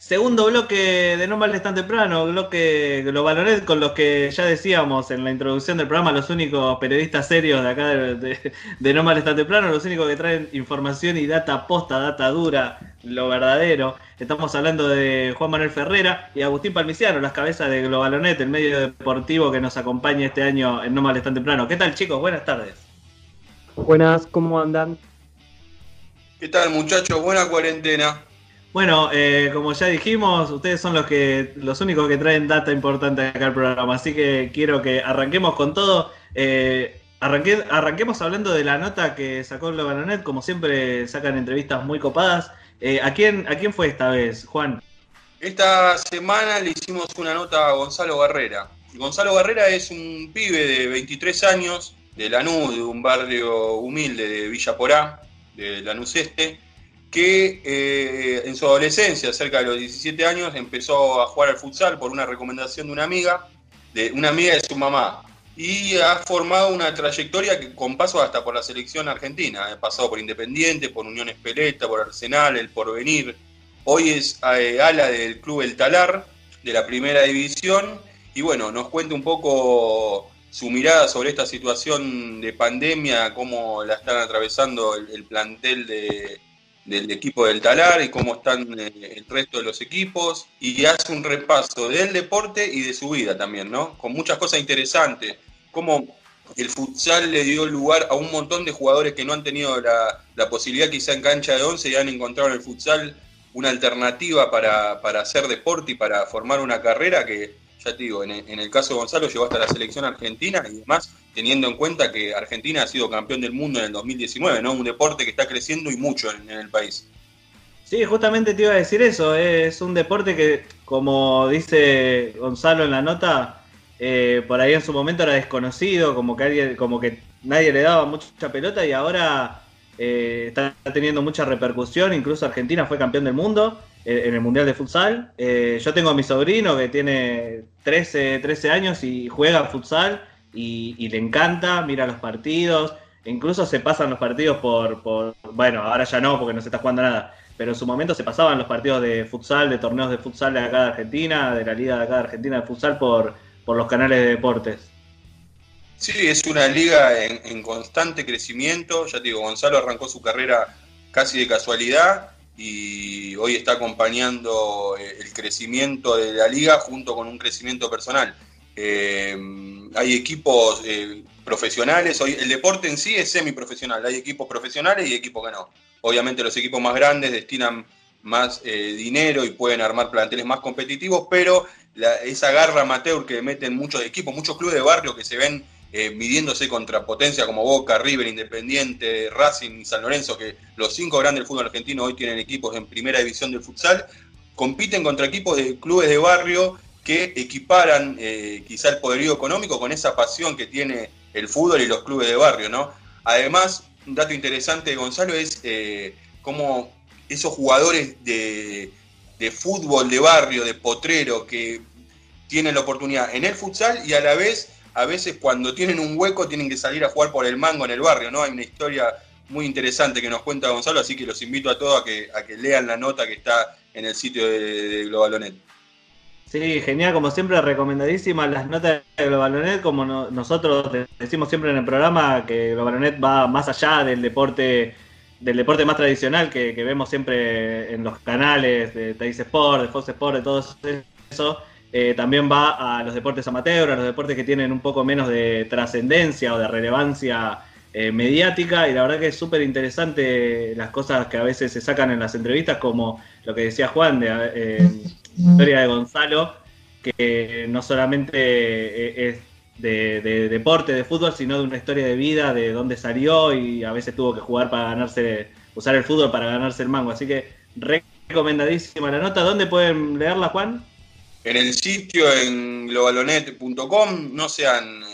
Segundo bloque de No Males Tan Temprano, bloque Globalonet, con los que ya decíamos en la introducción del programa, los únicos periodistas serios de acá de, de, No Males Tan Temprano, los únicos que traen información y data posta, data dura, lo verdadero. Estamos hablando de Juan Manuel Ferrera y Agustín Palmiciano, las cabezas de Globalonet, el medio deportivo que nos acompaña este año en No Males Tan Temprano. ¿Qué tal chicos? Buenas tardes. Buenas, ¿cómo andan? ¿Qué tal muchachos? Buena cuarentena. Bueno, eh, como ya dijimos, ustedes son los que los únicos que traen data importante acá al programa, así que quiero que arranquemos con todo. Eh, arranquemos hablando de la nota que sacó Globalonet, como siempre sacan entrevistas muy copadas. Eh, ¿a, quién, ¿A quién fue esta vez, Juan? Esta semana le hicimos una nota a Gonzalo Barrera. Gonzalo Barrera es un pibe de 23 años, de Lanús, de un barrio humilde de Villa Porá, de Lanús Este que eh, en su adolescencia, cerca de los 17 años, empezó a jugar al futsal por una recomendación de una amiga, de una amiga de su mamá. Y ha formado una trayectoria que, con paso hasta por la selección argentina. Ha pasado por Independiente, por Unión Espeleta, por Arsenal, el Porvenir. Hoy es eh, ala del Club El Talar, de la primera división. Y bueno, nos cuenta un poco su mirada sobre esta situación de pandemia, cómo la están atravesando el plantel de, del equipo del Talar y cómo están eh, el resto de los equipos y hace un repaso del deporte y de su vida también, ¿no? Con muchas cosas interesantes, como el futsal le dio lugar a un montón de jugadores que no han tenido la, posibilidad quizá en cancha de once y han encontrado en el futsal una alternativa para, hacer deporte y para formar una carrera que, ya te digo, en el, caso de Gonzalo llegó hasta la selección argentina y además teniendo en cuenta que Argentina ha sido campeón del mundo en el 2019, ¿no? Un deporte que está creciendo y mucho en, el país. Sí, justamente te iba a decir eso. Es un deporte que, como dice Gonzalo en la nota, eh, por ahí en su momento era desconocido, como que alguien, como que nadie le daba mucha pelota y ahora eh, está teniendo mucha repercusión. Incluso Argentina fue campeón del mundo eh, en el Mundial de Futsal. yo tengo a mi sobrino que tiene 13, 13 años y juega futsal y, le encanta, mira los partidos, incluso se pasan los partidos por, bueno, ahora ya no porque no se está jugando nada, pero en su momento se pasaban los partidos de futsal, de torneos de futsal de acá de Argentina, de la Liga de acá de Argentina de futsal por, por los canales de deportes. Sí, es una liga en, constante crecimiento, ya te digo, Gonzalo arrancó su carrera casi de casualidad y hoy está acompañando eh, el crecimiento de la liga junto con un crecimiento personal. Eh, hay equipos eh, profesionales, hoy el deporte en sí es semiprofesional, hay equipos profesionales y equipos que no. Obviamente los equipos más grandes destinan más dinero y pueden armar planteles más competitivos, pero esa garra amateur que meten muchos equipos, muchos clubes de barrio que se ven eh, midiéndose contra potencia como Boca, River, Independiente, Racing y San Lorenzo, que los cinco grandes del fútbol argentino hoy tienen equipos en primera división del futsal, compiten contra equipos de clubes de barrio que equiparan eh, quizá el poderío económico con esa pasión que tiene el fútbol y los clubes de barrio. Además, un dato interesante de Gonzalo es eh, cómo esos jugadores de, fútbol de barrio, de potrero, que tienen la oportunidad en el futsal y a la vez, a veces cuando tienen un hueco, tienen que salir a jugar por el mango en el barrio, ¿no? Hay una historia muy interesante que nos cuenta Gonzalo, así que los invito a todos a que, lean la nota que está en el sitio de, de Globalonet. Sí, genial, como siempre, recomendadísimas las notas de Globalonet, como nosotros decimos siempre en el programa, que Globalonet va más allá del deporte del deporte más tradicional que, vemos siempre en los canales de Teis Sport, de Fox Sport, de todo eso. Eh, también va a los deportes amateur, a los deportes que tienen un poco menos de trascendencia o de relevancia eh, mediática y la verdad que es súper interesante las cosas que a veces se sacan en las entrevistas, como lo que decía Juan de eh, historia de Gonzalo, que no solamente eh, es de, deporte, de fútbol, sino de una historia de vida, de dónde salió y a veces tuvo que jugar para ganarse, usar el fútbol para ganarse el mango. Así que recomendadísima la nota. ¿Dónde pueden leerla, Juan? En el sitio en globalonet.com, no sean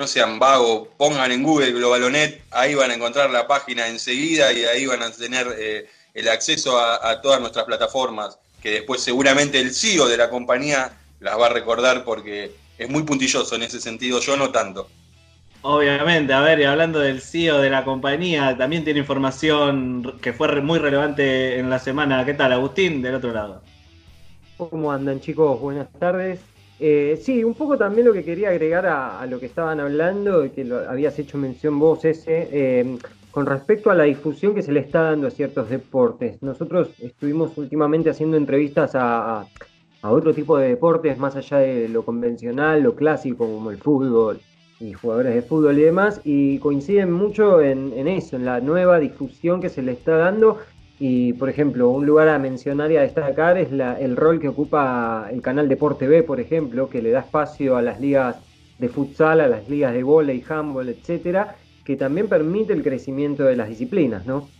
no sean vagos, pongan en Google Globalonet, ahí van a encontrar la página enseguida y ahí van a tener eh, el acceso a, todas nuestras plataformas, que después seguramente el CEO de la compañía las va a recordar porque es muy puntilloso en ese sentido, yo no tanto. Obviamente, a ver, y hablando del CEO de la compañía, también tiene información que fue muy relevante en la semana. ¿Qué tal, Agustín, del otro lado? ¿Cómo andan chicos? Buenas tardes. Eh, sí, un poco también lo que quería agregar a, lo que estaban hablando, que lo habías hecho mención vos ese, eh, con respecto a la difusión que se le está dando a ciertos deportes. Nosotros estuvimos últimamente haciendo entrevistas a, otro tipo de deportes, más allá de lo convencional, lo clásico, como el fútbol y jugadores de fútbol y demás, y coinciden mucho en eso, en la nueva difusión que se le está dando y, por ejemplo, un lugar a mencionar y a destacar es el rol que ocupa el canal Deporte B, por ejemplo, que le da espacio a las ligas de futsal, a las ligas de volei, handball, etcétera, que también permite el crecimiento de las disciplinas, ¿no?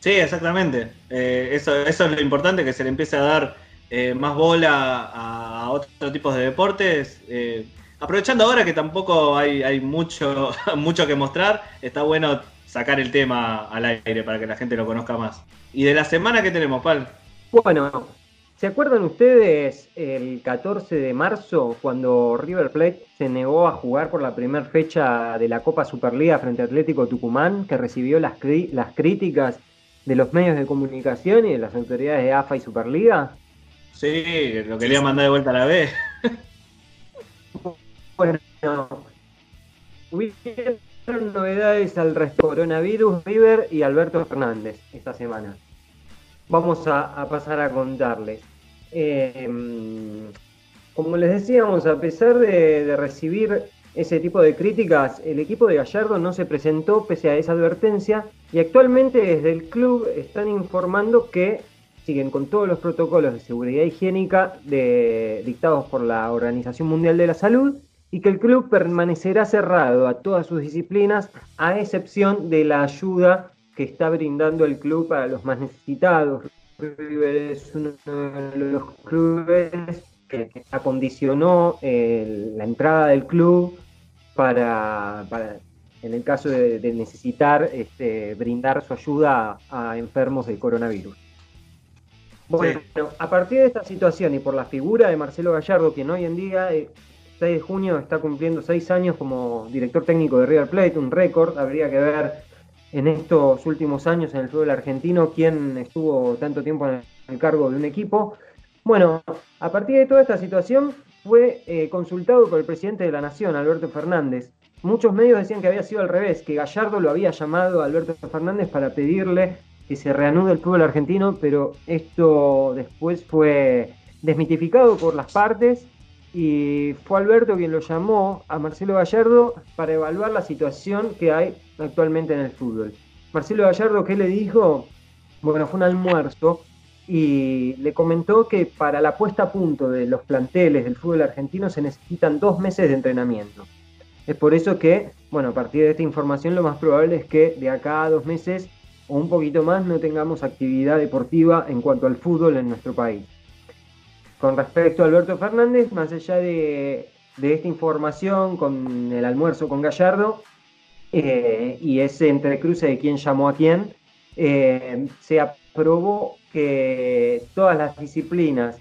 Sí, exactamente. Eh, eso, eso es lo importante, que se le empiece a dar eh, más bola a, otros tipos de deportes. Eh, aprovechando ahora que tampoco hay, hay mucho, mucho que mostrar, está bueno sacar el tema al aire para que la gente lo conozca más. ¿Y de la semana qué tenemos, Pal? Bueno, ¿se acuerdan ustedes el 14 de marzo cuando River Plate se negó a jugar por la primera fecha de la Copa Superliga frente a Atlético Tucumán, que recibió las, las críticas de los medios de comunicación y de las autoridades de AFA y Superliga? Sí, lo quería mandar de vuelta a la B. bueno, novedades al coronavirus, River y Alberto Fernández esta semana. Vamos a, pasar a contarles. Em, como les decíamos, a pesar de, recibir ese tipo de críticas, el equipo de Gallardo no se presentó pese a esa advertencia y actualmente desde el club están informando que siguen con todos los protocolos de seguridad higiénica dictados por la Organización Mundial de la Salud y que el club permanecerá cerrado a todas sus disciplinas, a excepción de la ayuda que está brindando el club para los más necesitados. River es uno de los clubes que acondicionó la entrada del club para, en el caso de, necesitar este, brindar su ayuda a, enfermos del coronavirus. Bueno, a partir de esta situación y por la figura de Marcelo Gallardo, quien hoy en día eh, 6 de junio está cumpliendo 6 años como director técnico de River Plate, un récord. Habría que ver en estos últimos años en el fútbol argentino quién estuvo tanto tiempo en el cargo de un equipo. Bueno, a partir de toda esta situación fue eh, consultado por el presidente de la Nación, Alberto Fernández. Muchos medios decían que había sido al revés, que Gallardo lo había llamado a Alberto Fernández para pedirle que se reanude el fútbol argentino, pero esto después fue desmitificado por las partes y fue Alberto quien lo llamó a Marcelo Gallardo para evaluar la situación que hay actualmente en el fútbol. Marcelo Gallardo, ¿qué le dijo? Bueno, fue un almuerzo y le comentó que para la puesta a punto de los planteles del fútbol argentino se necesitan dos meses de entrenamiento. Es por eso que, bueno, a partir de esta información lo más probable es que de acá a dos meses o un poquito más no tengamos actividad deportiva en cuanto al fútbol en nuestro país. Con respecto a Alberto Fernández, más allá de, esta información con el almuerzo con Gallardo eh, y ese entrecruce de quién llamó a quién, eh, se aprobó que todas las disciplinas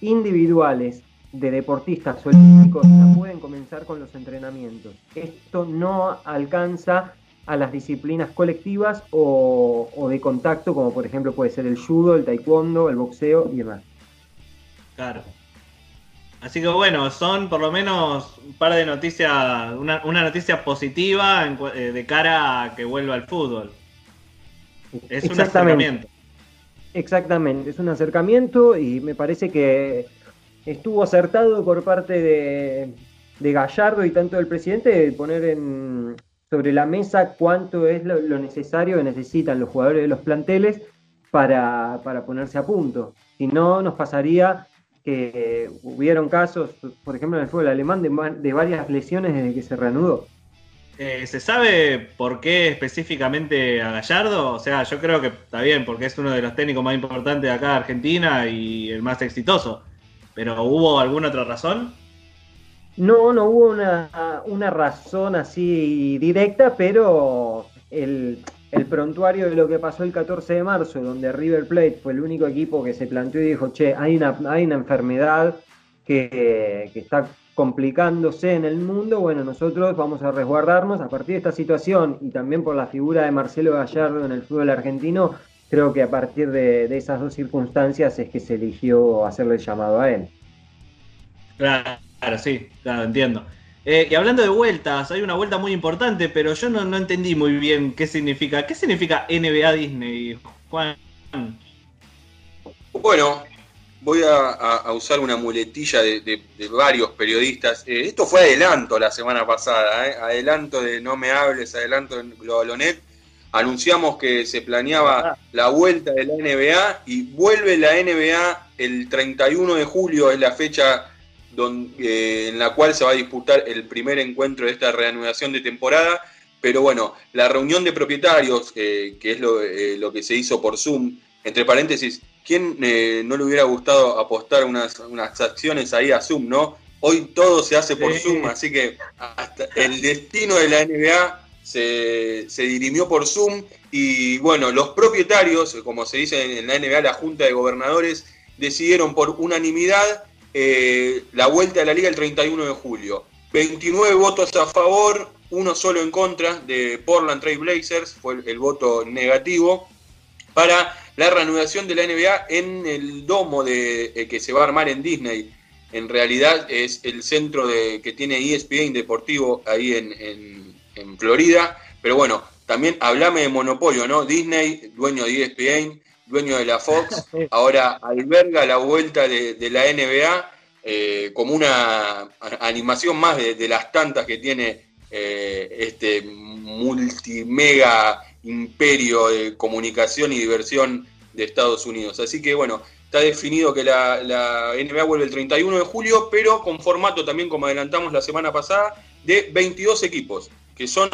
individuales de deportistas olímpicos ya pueden comenzar con los entrenamientos. Esto no alcanza a las disciplinas colectivas o, o de contacto, como por ejemplo puede ser el judo, el taekwondo, el boxeo y demás. Claro. Así que bueno, son por lo menos un par de noticias, una, noticia positiva eh, de cara a que vuelva al fútbol. Es un acercamiento. Exactamente, es un acercamiento y me parece que estuvo acertado por parte de, Gallardo y tanto del presidente de poner en, sobre la mesa cuánto es lo, necesario que necesitan los jugadores de los planteles para, para ponerse a punto. Si no, nos pasaría que hubieron casos, por ejemplo, en el fútbol alemán, de, varias lesiones desde que se reanudó. Eh, ¿Se sabe por qué específicamente a Gallardo? O sea, yo creo que está bien, porque es uno de los técnicos más importantes de acá de Argentina y el más exitoso. ¿Pero hubo alguna otra razón? No, no hubo una, una razón así directa, pero el, el prontuario de lo que pasó el 14 de marzo, donde River Plate fue el único equipo que se planteó y dijo, che, hay una, hay una enfermedad que, está complicándose en el mundo, bueno, nosotros vamos a resguardarnos a partir de esta situación y también por la figura de Marcelo Gallardo en el fútbol argentino, creo que a partir de, esas dos circunstancias es que se eligió hacerle el llamado a él. Claro, sí, claro, entiendo. Eh, y hablando de vueltas, hay una vuelta muy importante, pero yo no, no, entendí muy bien qué significa. ¿Qué significa NBA Disney, Juan? Bueno, voy a, usar una muletilla de, varios periodistas. Eh, esto fue adelanto la semana pasada, eh, adelanto de No Me Hables, adelanto de Globalonet. Anunciamos que se planeaba ah. la vuelta de la NBA y vuelve la NBA el 31 de julio, es la fecha donde, en la cual se va a disputar el primer encuentro de esta reanudación de temporada. Pero bueno, la reunión de propietarios, eh, que es lo, que se hizo por Zoom, entre paréntesis, ¿quién eh, no le hubiera gustado apostar unas, unas acciones ahí a Zoom, no? Hoy todo se hace por Zoom, así que hasta el destino de la NBA se, se, dirimió por Zoom y bueno, los propietarios, como se dice en la NBA, la Junta de Gobernadores, decidieron por unanimidad eh, la vuelta de la liga el 31 de julio. 29 votos a favor, uno solo en contra de Portland Trail Blazers, fue el voto negativo para la reanudación de la NBA en el domo de, eh, que se va a armar en Disney. En realidad es el centro de, que tiene ESPN Deportivo ahí en, Florida. Pero bueno, también hablame de monopolio, ¿no? Disney, dueño de ESPN, dueño de la Fox, ahora alberga la vuelta de, la NBA eh, como una animación más de, las tantas que tiene eh, este multimega imperio de comunicación y diversión de Estados Unidos. Así que bueno, está definido que la, NBA vuelve el 31 de julio, pero con formato también, como adelantamos la semana pasada, de 22 equipos, que son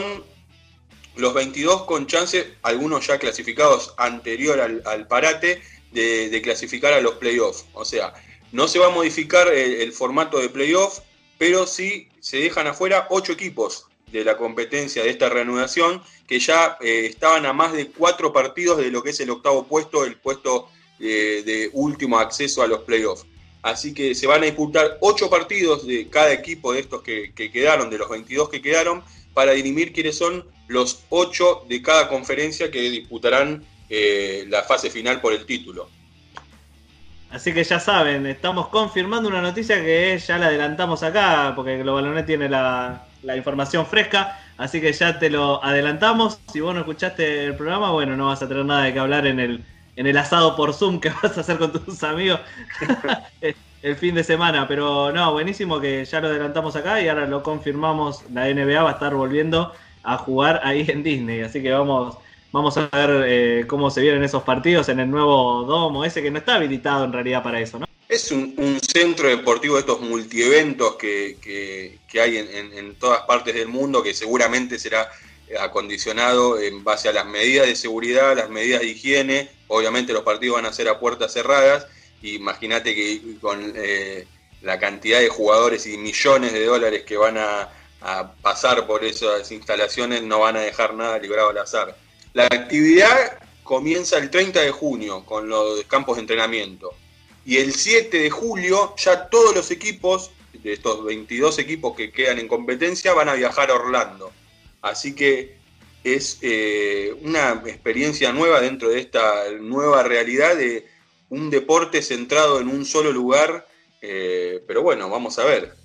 los 22 con chance, algunos ya clasificados anterior al, parate, de, clasificar a los playoffs. O sea, no se va a modificar el, formato de playoffs, pero sí se dejan afuera 8 equipos de la competencia de esta reanudación, que ya eh, estaban a más de cuatro partidos de lo que es el octavo puesto, el puesto eh, de último acceso a los playoffs. Así que se van a disputar ocho partidos de cada equipo de estos que, quedaron, de los 22 que quedaron, para dirimir quiénes son los ocho de cada conferencia que disputarán eh, la fase final por el título. Así que ya saben, estamos confirmando una noticia que ya la adelantamos acá, porque Globalonet tiene la, la información fresca, así que ya te lo adelantamos. Si vos no escuchaste el programa, bueno, no vas a tener nada de que hablar en el, en el asado por Zoom que vas a hacer con tus amigos el fin de semana. Pero no, buenísimo que ya lo adelantamos acá y ahora lo confirmamos. La NBA va a estar volviendo a jugar ahí en Disney, así que vamos. Vamos a ver eh, cómo se vienen esos partidos en el nuevo domo, ese que no está habilitado en realidad para eso, ¿no? Es un, centro deportivo de estos multieventos que, que, hay en, todas partes del mundo, que seguramente será acondicionado en base a las medidas de seguridad, las medidas de higiene. Obviamente los partidos van a ser a puertas cerradas. Imagínate que con eh, la cantidad de jugadores y millones de dólares que van a, a pasar por esas instalaciones no van a dejar nada librado al azar. La actividad comienza el 30 de junio con los campos de entrenamiento. Y el 7 de julio ya todos los equipos, de estos 22 equipos que quedan en competencia, van a viajar a Orlando. Así que es eh, una experiencia nueva dentro de esta nueva realidad de un deporte centrado en un solo lugar. Eh, pero bueno, vamos a ver.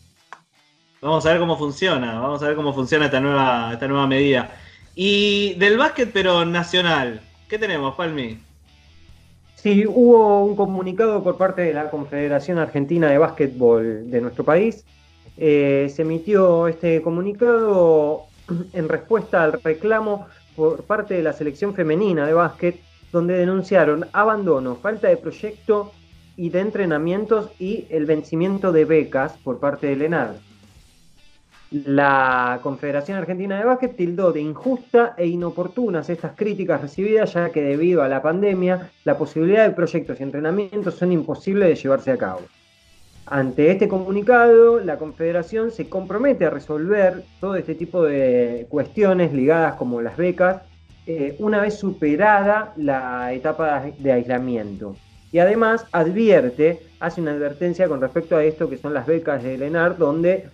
Vamos a ver cómo funciona, vamos a ver cómo funciona esta nueva, esta nueva medida. Y del básquet, pero nacional, ¿qué tenemos, Palmi? Sí, hubo un comunicado por parte de la Confederación Argentina de Básquetbol de nuestro país. Eh, se emitió este comunicado en respuesta al reclamo por parte de la selección femenina de básquet, donde denunciaron abandono, falta de proyecto y de entrenamientos y el vencimiento de becas por parte del ENAR. La Confederación Argentina de Básquet tildó de injusta e inoportunas estas críticas recibidas, ya que debido a la pandemia, la posibilidad de proyectos y entrenamientos son imposibles de llevarse a cabo. Ante este comunicado, la Confederación se compromete a resolver todo este tipo de cuestiones ligadas como las becas eh, una vez superada la etapa de aislamiento. Y además advierte, hace una advertencia con respecto a esto que son las becas de ENAR, donde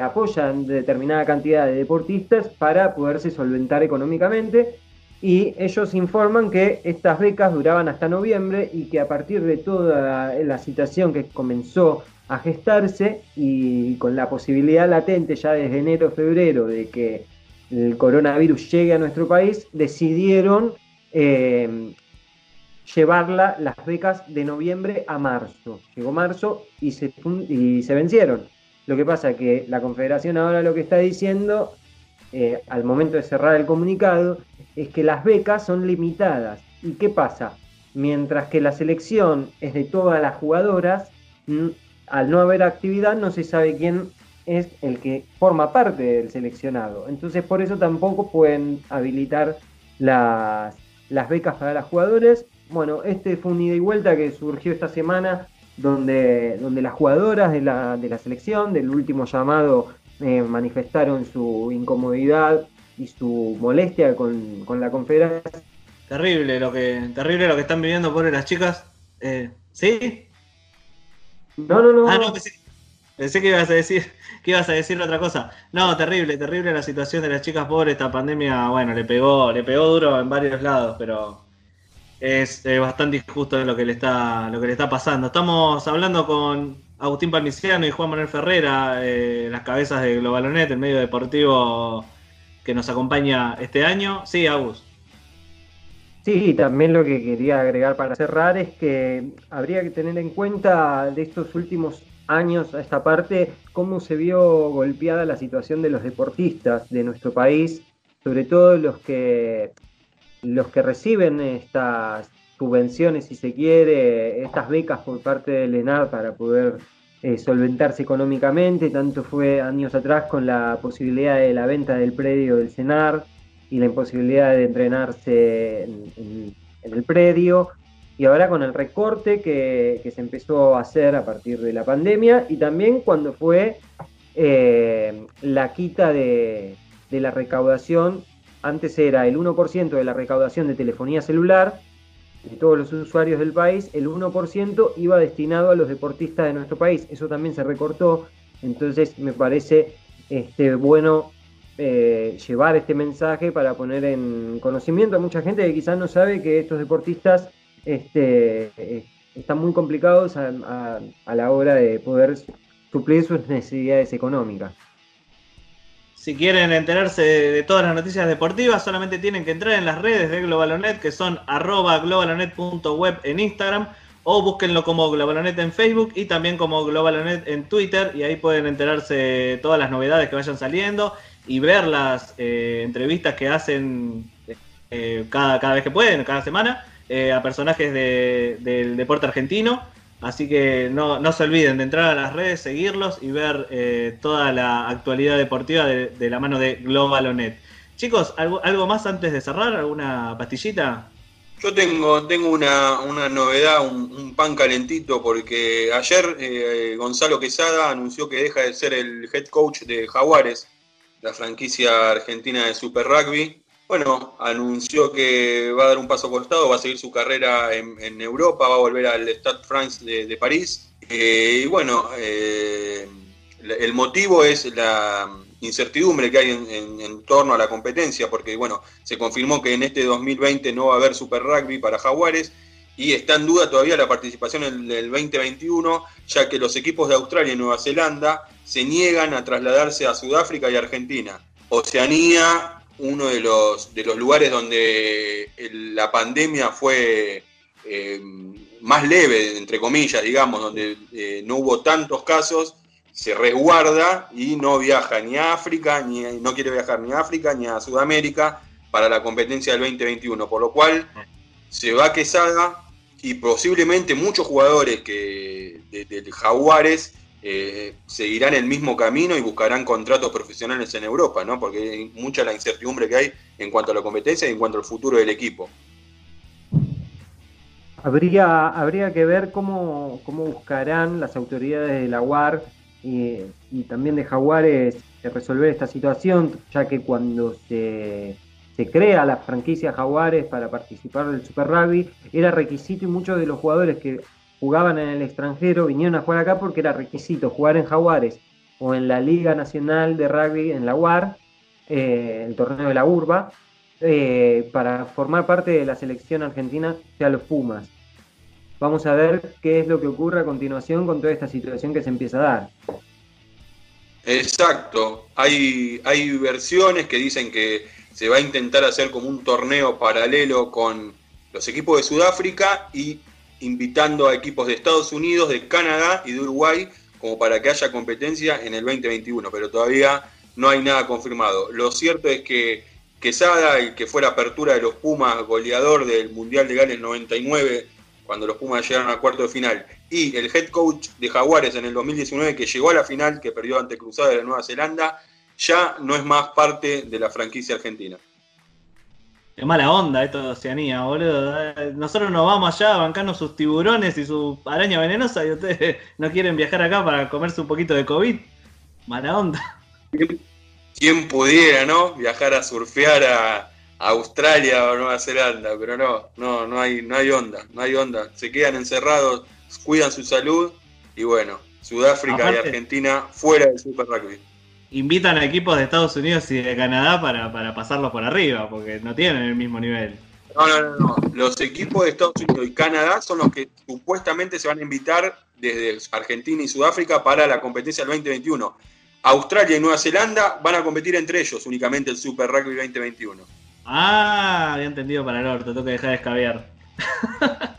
apoyan determinada cantidad de deportistas para poderse solventar económicamente y ellos informan que estas becas duraban hasta noviembre y que a partir de toda la situación que comenzó a gestarse y con la posibilidad latente ya desde enero febrero de que el coronavirus llegue a nuestro país, decidieron eh, llevarla las becas de noviembre a marzo. Llegó marzo y se, y se vencieron. Lo que pasa es que la Confederación ahora lo que está diciendo, eh, al momento de cerrar el comunicado, es que las becas son limitadas. ¿Y qué pasa? Mientras que la selección es de todas las jugadoras, al no haber actividad no se sabe quién es el que forma parte del seleccionado. Entonces por eso tampoco pueden habilitar las, las becas para las jugadoras. Bueno, este fue un ida y vuelta que surgió esta semana donde, donde las jugadoras de la, de la selección, del último llamado, eh, manifestaron su incomodidad y su molestia con, la confederación. Terrible lo que, terrible lo que están viviendo por las chicas. Eh, ¿Sí? No, no, no. Ah, no, pensé, que ibas a decir que ibas a decir otra cosa. No, terrible, terrible la situación de las chicas pobres. Esta pandemia, bueno, le pegó, le pegó duro en varios lados, pero es bastante injusto lo que le está, lo que le está pasando. Estamos hablando con Agustín Palmiciano y Juan Manuel Ferrera, eh, las cabezas de Globalonet, el medio deportivo que nos acompaña este año. Sí, Agus. Sí, también lo que quería agregar para cerrar es que habría que tener en cuenta de estos últimos años a esta parte cómo se vio golpeada la situación de los deportistas de nuestro país, sobre todo los que los que reciben estas subvenciones, si se quiere, estas becas por parte del ENAR para poder eh, solventarse económicamente, tanto fue años atrás con la posibilidad de la venta del predio del CENAR, y la imposibilidad de entrenarse en, el predio, y ahora con el recorte que, se empezó a hacer a partir de la pandemia y también cuando fue eh, la quita de, de, la recaudación, antes era el 1% de la recaudación de telefonía celular de todos los usuarios del país, el 1% iba destinado a los deportistas de nuestro país, eso también se recortó, entonces me parece este, bueno eh, llevar este mensaje para poner en conocimiento a mucha gente que quizás no sabe que estos deportistas este, eh, están muy complicados a, la hora de poder suplir sus necesidades económicas. Si quieren enterarse de todas las noticias deportivas, solamente tienen que entrar en las redes de Globalonet, que son arroba globalonet.web en Instagram, o búsquenlo como Globalonet en Facebook y también como Globalonet en Twitter, y ahí pueden enterarse de todas las novedades que vayan saliendo y ver las eh, entrevistas que hacen eh, cada, cada vez que pueden, cada semana, eh, a personajes del deporte argentino. Así que no, no, se olviden de entrar a las redes, seguirlos y ver toda la actualidad deportiva de, la mano de Globalonet. Chicos, ¿algo, ¿algo más antes de cerrar? ¿Alguna pastillita? Yo tengo, tengo una, una novedad, un, un, pan calentito, porque ayer Gonzalo Quesada anunció que deja de ser el head coach de Jaguares la franquicia argentina de Super Rugby. Bueno, anunció que va a dar un paso costado, va a seguir su carrera en, Europa, va a volver al Stade France de, París. Eh, y bueno, eh, el motivo es la incertidumbre que hay en, torno a la competencia, porque bueno, se confirmó que en este 2020 no va a haber Super Rugby para Jaguares y está en duda todavía la participación en el 2021, ya que los equipos de Australia y Nueva Zelanda se niegan a trasladarse a Sudáfrica y Argentina. Oceanía, uno de los, de los lugares donde la pandemia fue eh, más leve, entre comillas, digamos, donde eh, no hubo tantos casos, se resguarda y no viaja ni a África, ni no quiere viajar ni a África ni a Sudamérica para la competencia del 2021, por lo cual se va Quesada y posiblemente muchos jugadores que de Jaguares eh, seguirán el mismo camino y buscarán contratos profesionales en Europa, ¿no? Porque hay mucha la incertidumbre que hay en cuanto a la competencia y en cuanto al futuro del equipo. Habría, habría que ver cómo, cómo buscarán las autoridades de la UAR y, también de Jaguares resolver esta situación, ya que cuando se, se crea la franquicia Jaguares para participar del Super Rugby, era requisito y muchos de los jugadores que jugaban en el extranjero vinieron a jugar acá porque era requisito jugar en Jaguares o en la Liga Nacional de Rugby en la UAR, eh, el torneo de la Urba, eh, para formar parte de la selección argentina sea los Pumas. Vamos a ver qué es lo que ocurre a continuación con toda esta situación que se empieza a dar. Exacto, hay, hay versiones que dicen que se va a intentar hacer como un torneo paralelo con los equipos de Sudáfrica y invitando a equipos de Estados Unidos, de Canadá y de Uruguay como para que haya competencia en el 2021, pero todavía no hay nada confirmado. Lo cierto es que Quesada, el que fue la apertura de los Pumas, goleador del Mundial de Gales 99, cuando los Pumas llegaron al cuarto de final, y el head coach de Jaguares en el 2019, que llegó a la final, que perdió ante Cruzada de la Nueva Zelanda, ya no es más parte de la franquicia argentina. Qué mala onda esto de Oceanía, boludo. Nosotros nos vamos allá bancando sus tiburones y su araña venenosa y ustedes no quieren viajar acá para comerse un poquito de COVID. Mala onda. ¿Quién pudiera, no? Viajar a surfear a Australia o Nueva Zelanda, pero no, no, no hay, no hay onda, no hay onda. Se quedan encerrados, cuidan su salud y bueno, Sudáfrica y Argentina fuera del Super Rugby. Invitan a equipos de Estados Unidos y de Canadá para, para pasarlos por arriba, porque no tienen el mismo nivel. No, no, no, no. Los equipos de Estados Unidos y Canadá son los que supuestamente se van a invitar desde Argentina y Sudáfrica para la competencia del 2021. Australia y Nueva Zelanda van a competir entre ellos únicamente el Super Rugby 2021. Ah, había entendido para el orto, tengo que dejar de escabear.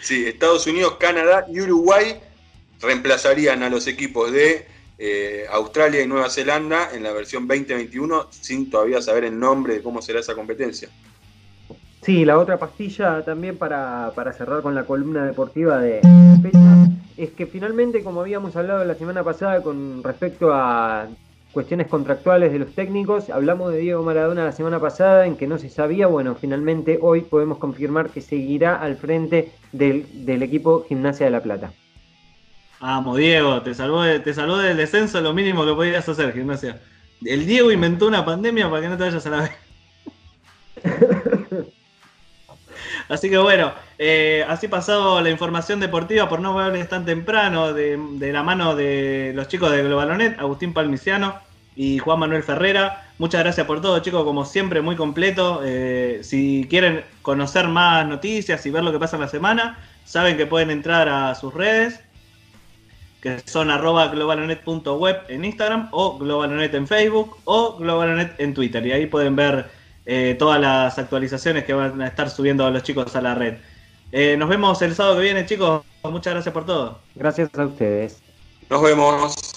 sí, Estados Unidos, Canadá y Uruguay reemplazarían a los equipos de eh, Australia y Nueva Zelanda en la versión 2021 sin todavía saber el nombre de cómo será esa competencia. Sí, la otra pastilla también para, para cerrar con la columna deportiva de es que finalmente, como habíamos hablado la semana pasada con respecto a cuestiones contractuales de los técnicos, hablamos de Diego Maradona la semana pasada en que no se sabía, bueno, finalmente hoy podemos confirmar que seguirá al frente del, del equipo Gimnasia de la Plata. Vamos, Diego, te salvó, te salvó del descenso, lo mínimo que podías hacer, Gimnasia. El Diego inventó una pandemia para que no te vayas a la vez. Así que bueno, eh, así pasado la información deportiva por no verles tan temprano de, la mano de los chicos de Globalonet, Agustín Palmiciano y Juan Manuel Ferrera. Muchas gracias por todo, chicos, como siempre, muy completo. Eh, si quieren conocer más noticias y ver lo que pasa en la semana, saben que pueden entrar a sus redes, que son arroba globalonet.web en Instagram o globalonet en Facebook o globalonet en Twitter. Y ahí pueden ver eh, todas las actualizaciones que van a estar subiendo los chicos a la red. Eh, nos vemos el sábado que viene, chicos. Muchas gracias por todo. Gracias a ustedes. Nos vemos.